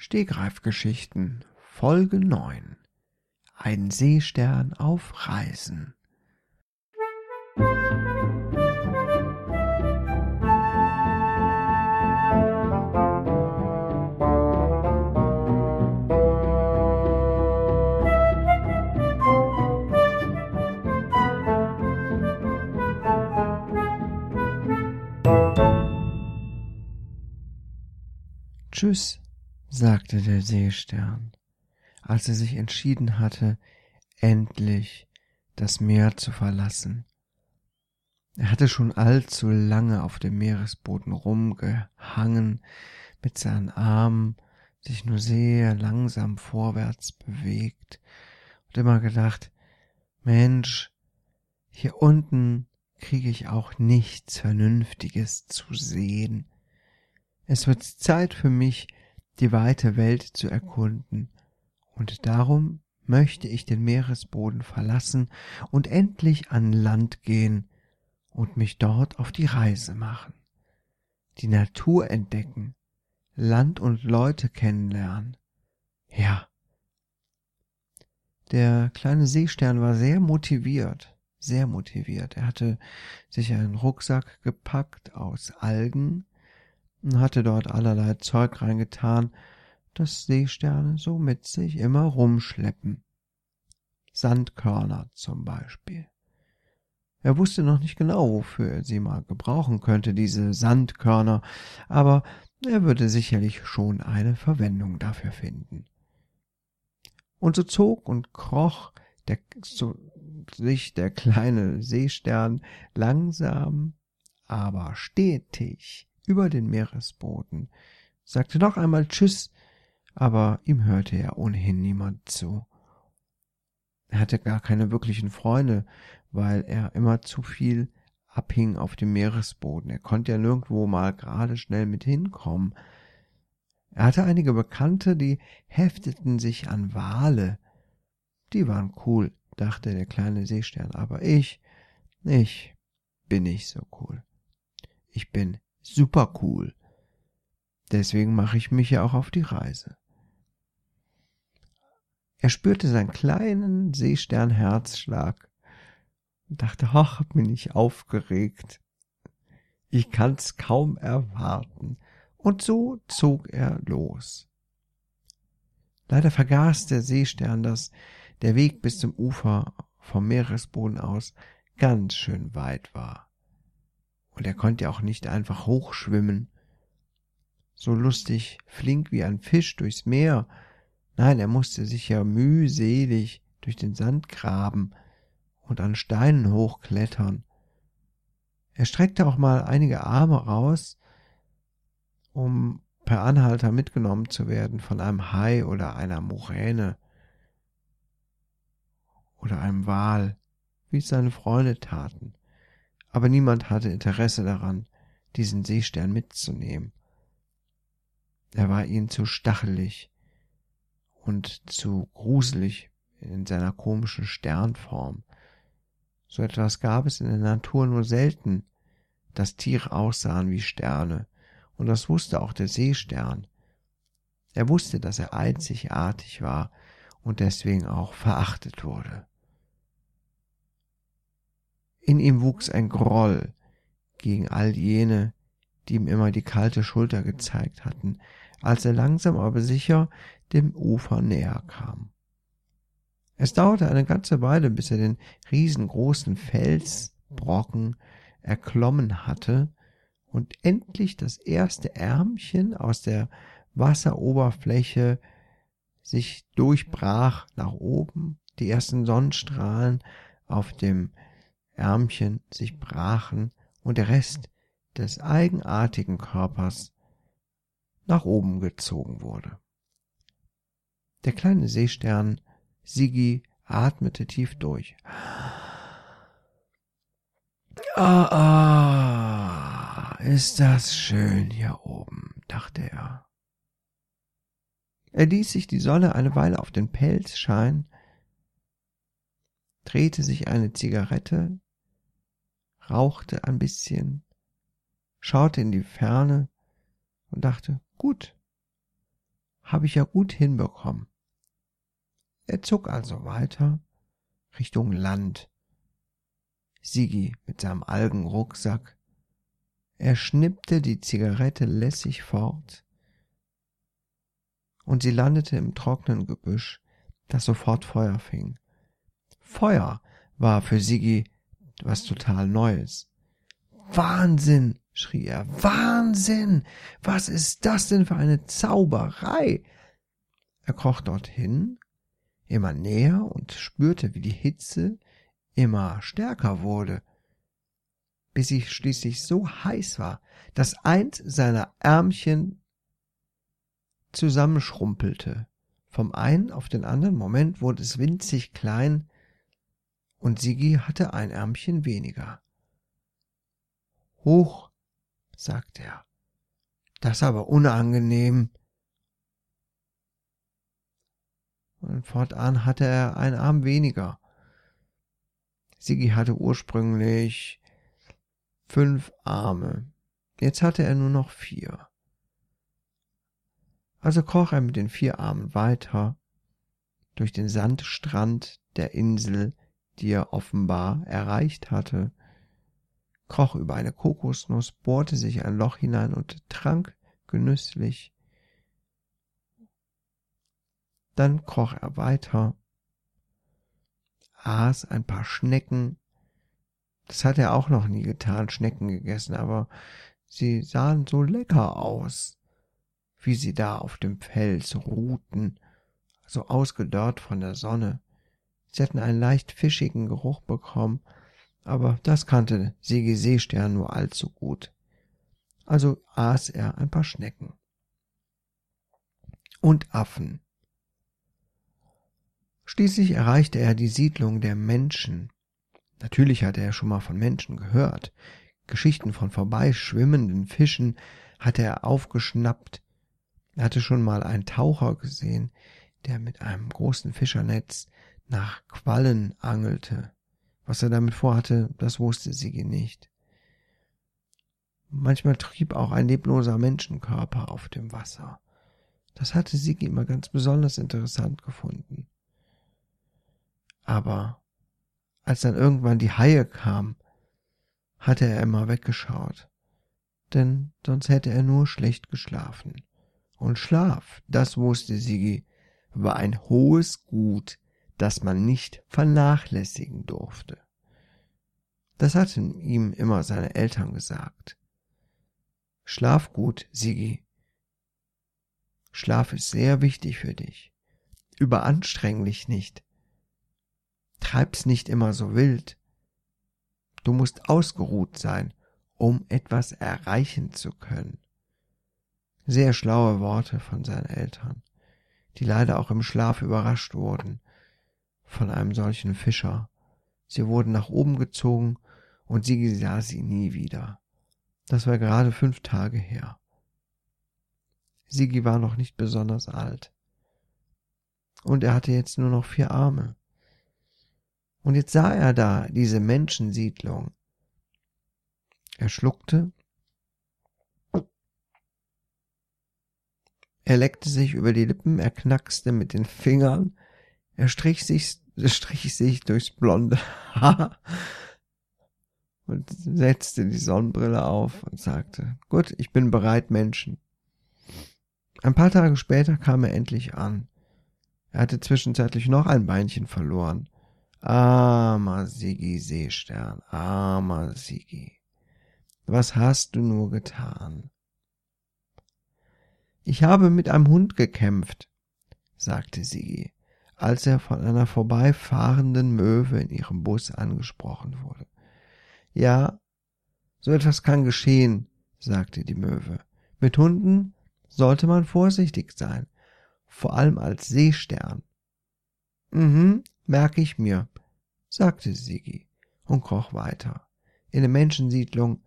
Stegreifgeschichten Folge 9 Ein Seestern auf Reisen. Tschüss, sagte der Seestern, als er sich entschieden hatte, endlich das Meer zu verlassen. Er hatte schon allzu lange auf dem Meeresboden rumgehangen, mit seinen Armen sich nur sehr langsam vorwärts bewegt und immer gedacht, Mensch, hier unten kriege ich auch nichts Vernünftiges zu sehen. Es wird Zeit für mich, die weite Welt zu erkunden, und darum möchte ich den Meeresboden verlassen und endlich an Land gehen und mich dort auf die Reise machen, die Natur entdecken, Land und Leute kennenlernen. Ja. Der kleine Seestern war sehr motiviert, sehr motiviert. Er hatte sich einen Rucksack gepackt aus Algen, und hatte dort allerlei Zeug reingetan, das Seesterne so mit sich immer rumschleppen. Sandkörner zum Beispiel. Er wusste noch nicht genau, wofür er sie mal gebrauchen könnte, diese Sandkörner, aber er würde sicherlich schon eine Verwendung dafür finden. Und so zog und kroch der, so sich der kleine Seestern langsam, aber stetig über den Meeresboden, sagte noch einmal Tschüss, aber ihm hörte ja ohnehin niemand zu. Er hatte gar keine wirklichen Freunde, weil er immer zu viel abhing auf dem Meeresboden. Er konnte ja nirgendwo mal gerade schnell mit hinkommen. Er hatte einige Bekannte, die hefteten sich an Wale. Die waren cool, dachte der kleine Seestern, aber ich, ich bin nicht so cool. Ich bin super cool. Deswegen mache ich mich ja auch auf die Reise. Er spürte seinen kleinen Seesternherzschlag und dachte, ach, bin ich aufgeregt. Ich kann's kaum erwarten. Und so zog er los. Leider vergaß der Seestern, dass der Weg bis zum Ufer vom Meeresboden aus ganz schön weit war. Und er konnte auch nicht einfach hochschwimmen. So lustig, flink wie ein Fisch durchs Meer. Nein, er musste sich ja mühselig durch den Sand graben und an Steinen hochklettern. Er streckte auch mal einige Arme raus, um per Anhalter mitgenommen zu werden von einem Hai oder einer Muräne oder einem Wal, wie es seine Freunde taten aber niemand hatte Interesse daran, diesen Seestern mitzunehmen. Er war ihnen zu stachelig und zu gruselig in seiner komischen Sternform. So etwas gab es in der Natur nur selten, dass Tiere aussahen wie Sterne, und das wusste auch der Seestern. Er wusste, dass er einzigartig war und deswegen auch verachtet wurde. In ihm wuchs ein Groll gegen all jene, die ihm immer die kalte Schulter gezeigt hatten, als er langsam aber sicher dem Ufer näher kam. Es dauerte eine ganze Weile, bis er den riesengroßen Felsbrocken erklommen hatte und endlich das erste Ärmchen aus der Wasseroberfläche sich durchbrach nach oben, die ersten Sonnenstrahlen auf dem Ärmchen sich brachen und der Rest des eigenartigen Körpers nach oben gezogen wurde. Der kleine Seestern Sigi atmete tief durch. Ah, ah, ist das schön hier oben, dachte er. Er ließ sich die Sonne eine Weile auf den Pelz scheinen, drehte sich eine Zigarette rauchte ein bisschen, schaute in die Ferne und dachte, gut, habe ich ja gut hinbekommen. Er zog also weiter Richtung Land. Sigi mit seinem Algenrucksack. Er schnippte die Zigarette lässig fort, und sie landete im trockenen Gebüsch, das sofort Feuer fing. Feuer war für Sigi was total Neues. Wahnsinn, schrie er, Wahnsinn! Was ist das denn für eine Zauberei? Er kroch dorthin, immer näher und spürte, wie die Hitze immer stärker wurde, bis sie schließlich so heiß war, dass eins seiner Ärmchen zusammenschrumpelte. Vom einen auf den anderen Moment wurde es winzig klein, und Sigi hatte ein Ärmchen weniger. Hoch, sagte er, das aber unangenehm. Und fortan hatte er einen Arm weniger. Sigi hatte ursprünglich fünf Arme. Jetzt hatte er nur noch vier. Also kroch er mit den vier Armen weiter durch den Sandstrand der Insel, die er offenbar erreicht hatte, kroch über eine Kokosnuss, bohrte sich ein Loch hinein und trank genüsslich. Dann kroch er weiter, aß ein paar Schnecken. Das hat er auch noch nie getan, Schnecken gegessen, aber sie sahen so lecker aus, wie sie da auf dem Fels ruhten, so ausgedörrt von der Sonne. Sie hatten einen leicht fischigen Geruch bekommen, aber das kannte Sigi Seestern nur allzu gut. Also aß er ein paar Schnecken. Und Affen. Schließlich erreichte er die Siedlung der Menschen. Natürlich hatte er schon mal von Menschen gehört. Geschichten von vorbeischwimmenden Fischen hatte er aufgeschnappt. Er hatte schon mal einen Taucher gesehen, der mit einem großen Fischernetz nach Quallen angelte. Was er damit vorhatte, das wusste Sigi nicht. Manchmal trieb auch ein lebloser Menschenkörper auf dem Wasser. Das hatte Sigi immer ganz besonders interessant gefunden. Aber als dann irgendwann die Haie kamen, hatte er immer weggeschaut, denn sonst hätte er nur schlecht geschlafen. Und Schlaf, das wusste Sigi, war ein hohes Gut, das man nicht vernachlässigen durfte. Das hatten ihm immer seine Eltern gesagt. Schlaf gut, Sigi. Schlaf ist sehr wichtig für dich. Überanstreng dich nicht. Treib's nicht immer so wild. Du musst ausgeruht sein, um etwas erreichen zu können. Sehr schlaue Worte von seinen Eltern, die leider auch im Schlaf überrascht wurden von einem solchen Fischer. Sie wurden nach oben gezogen und sie sah sie nie wieder. Das war gerade fünf Tage her. Sigi war noch nicht besonders alt. Und er hatte jetzt nur noch vier Arme. Und jetzt sah er da diese Menschensiedlung. Er schluckte. Er leckte sich über die Lippen, er knackste mit den Fingern, er strich sich, strich sich durchs blonde Haar und setzte die Sonnenbrille auf und sagte, gut, ich bin bereit, Menschen. Ein paar Tage später kam er endlich an. Er hatte zwischenzeitlich noch ein Beinchen verloren Armer Sigi Seestern, armer Sigi, was hast du nur getan? Ich habe mit einem Hund gekämpft, sagte Sigi, als er von einer vorbeifahrenden Möwe in ihrem Bus angesprochen wurde. Ja, so etwas kann geschehen, sagte die Möwe. Mit Hunden sollte man vorsichtig sein, vor allem als Seestern. Mhm, merke ich mir, sagte Sigi und kroch weiter. In der Menschensiedlung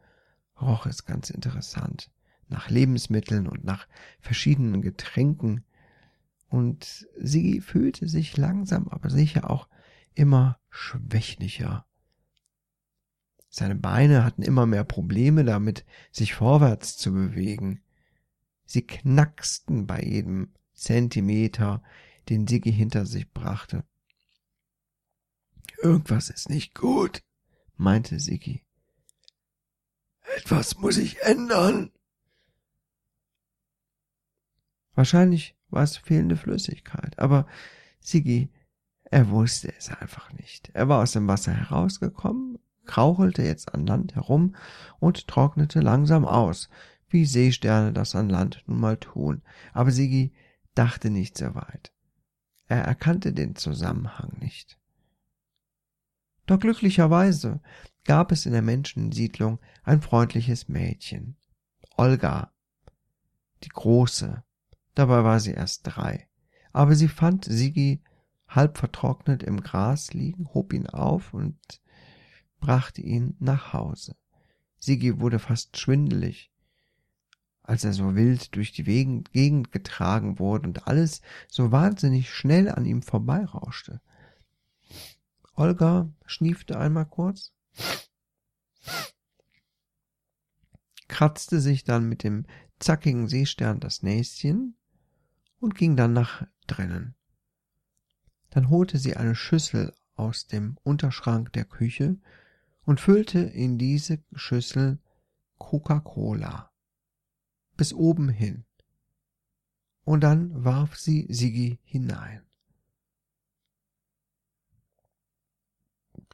roch es ganz interessant nach Lebensmitteln und nach verschiedenen Getränken, und Sigi fühlte sich langsam aber sicher auch immer schwächlicher. Seine Beine hatten immer mehr Probleme damit, sich vorwärts zu bewegen. Sie knacksten bei jedem Zentimeter, den Siggi hinter sich brachte. Irgendwas ist nicht gut, meinte Siggi. Etwas muss ich ändern. Wahrscheinlich war es fehlende Flüssigkeit, aber Siggi, er wusste es einfach nicht. Er war aus dem Wasser herausgekommen, krauchelte jetzt an Land herum und trocknete langsam aus, wie Seesterne das an Land nun mal tun. Aber Siggi dachte nicht sehr weit. Er erkannte den Zusammenhang nicht. Doch glücklicherweise gab es in der Menschensiedlung ein freundliches Mädchen, Olga, die Große. Dabei war sie erst drei. Aber sie fand Sigi halb vertrocknet im Gras liegen, hob ihn auf und brachte ihn nach Hause. Sigi wurde fast schwindelig, als er so wild durch die Gegend getragen wurde und alles so wahnsinnig schnell an ihm vorbeirauschte. Olga schniefte einmal kurz, kratzte sich dann mit dem zackigen Seestern das Näschen und ging dann nach drinnen. Dann holte sie eine Schüssel aus dem Unterschrank der Küche und füllte in diese Schüssel Coca-Cola bis oben hin. Und dann warf sie Sigi hinein.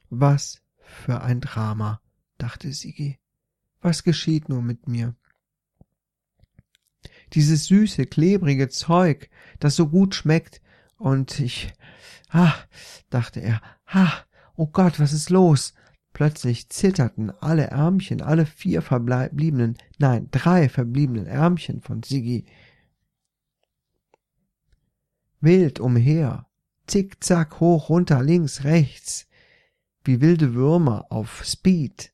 Was für ein Drama, dachte Sigi. Was geschieht nur mit mir? Dieses süße, klebrige Zeug, das so gut schmeckt, und ich, ah, dachte er, ha, oh Gott, was ist los? Plötzlich zitterten alle Ärmchen, alle vier verbliebenen, nein, drei verbliebenen Ärmchen von Sigi wild umher, zickzack, hoch, runter, links, rechts wie wilde Würmer auf Speed.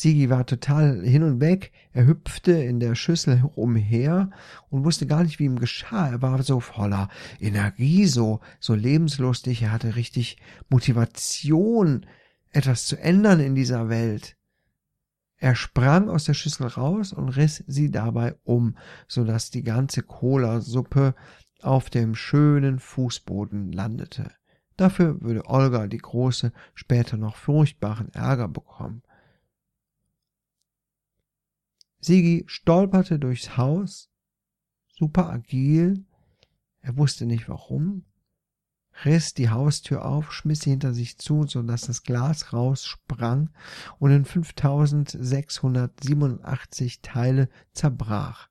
Sigi war total hin und weg, er hüpfte in der Schüssel umher und wusste gar nicht, wie ihm geschah. Er war so voller Energie, so, so lebenslustig, er hatte richtig Motivation, etwas zu ändern in dieser Welt. Er sprang aus der Schüssel raus und riss sie dabei um, so dass die ganze Cola-Suppe auf dem schönen Fußboden landete. Dafür würde Olga die Große später noch furchtbaren Ärger bekommen. Sigi stolperte durchs Haus, super agil, er wusste nicht warum, riss die Haustür auf, schmiss sie hinter sich zu, so dass das Glas raussprang und in 5687 Teile zerbrach.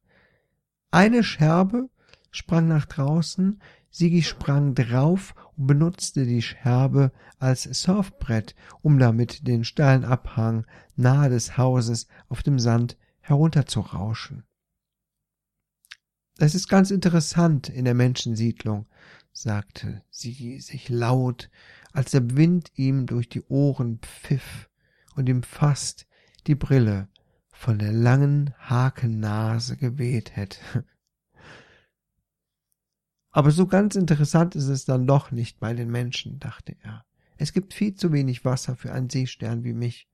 Eine Scherbe sprang nach draußen, Sigi sprang drauf und benutzte die Scherbe als Surfbrett, um damit den steilen Abhang nahe des Hauses auf dem Sand herunterzurauschen. Es ist ganz interessant in der Menschensiedlung, sagte Sigi sich laut, als der Wind ihm durch die Ohren pfiff und ihm fast die Brille von der langen Hakennase geweht hätte. Aber so ganz interessant ist es dann doch nicht bei den Menschen, dachte er. Es gibt viel zu wenig Wasser für einen Seestern wie mich.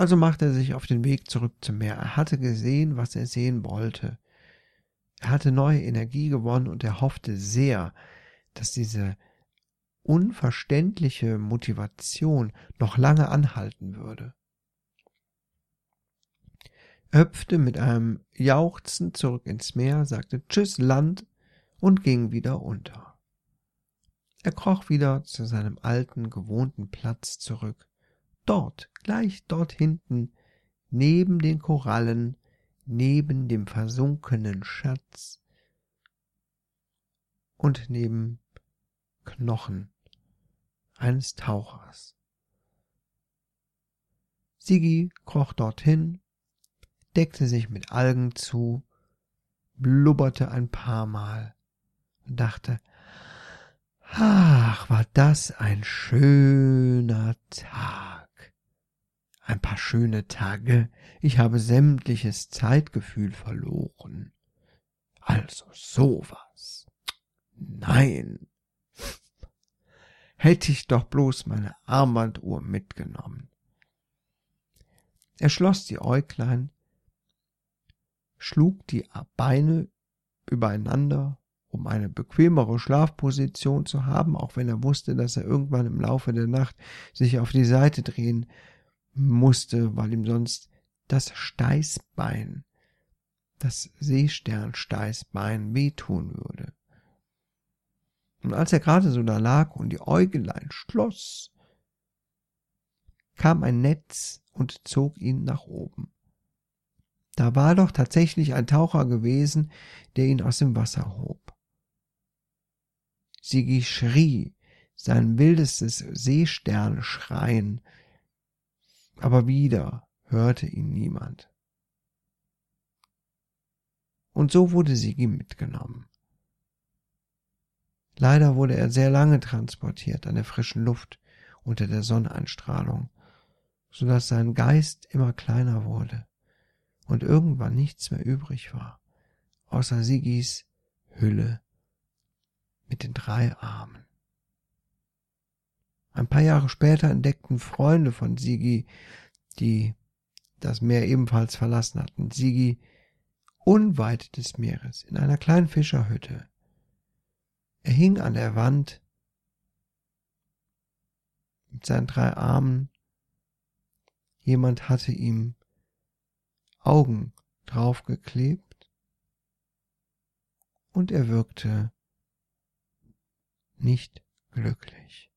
Also machte er sich auf den Weg zurück zum Meer. Er hatte gesehen, was er sehen wollte. Er hatte neue Energie gewonnen und er hoffte sehr, dass diese unverständliche Motivation noch lange anhalten würde hüpfte mit einem Jauchzen zurück ins Meer, sagte Tschüss Land und ging wieder unter. Er kroch wieder zu seinem alten, gewohnten Platz zurück. Dort, gleich dort hinten, neben den Korallen, neben dem versunkenen Schatz und neben Knochen eines Tauchers. Sigi kroch dorthin deckte sich mit Algen zu, blubberte ein paar Mal und dachte, ach, war das ein schöner Tag. Ein paar schöne Tage, ich habe sämtliches Zeitgefühl verloren. Also sowas. Nein. Hätte ich doch bloß meine Armbanduhr mitgenommen. Er schloss die Äuglein, schlug die Beine übereinander, um eine bequemere Schlafposition zu haben, auch wenn er wusste, dass er irgendwann im Laufe der Nacht sich auf die Seite drehen musste, weil ihm sonst das Steißbein, das Seesternsteißbein wehtun würde. Und als er gerade so da lag und die Äugelein schloss, kam ein Netz und zog ihn nach oben. Da war doch tatsächlich ein Taucher gewesen, der ihn aus dem Wasser hob. Sigi schrie, sein wildestes Seesternschreien, aber wieder hörte ihn niemand. Und so wurde Sigi mitgenommen. Leider wurde er sehr lange transportiert an der frischen Luft unter der Sonneneinstrahlung, so dass sein Geist immer kleiner wurde und irgendwann nichts mehr übrig war, außer Sigis Hülle mit den drei Armen. Ein paar Jahre später entdeckten Freunde von Sigi, die das Meer ebenfalls verlassen hatten, Sigi unweit des Meeres in einer kleinen Fischerhütte. Er hing an der Wand mit seinen drei Armen. Jemand hatte ihm Augen draufgeklebt und er wirkte nicht glücklich.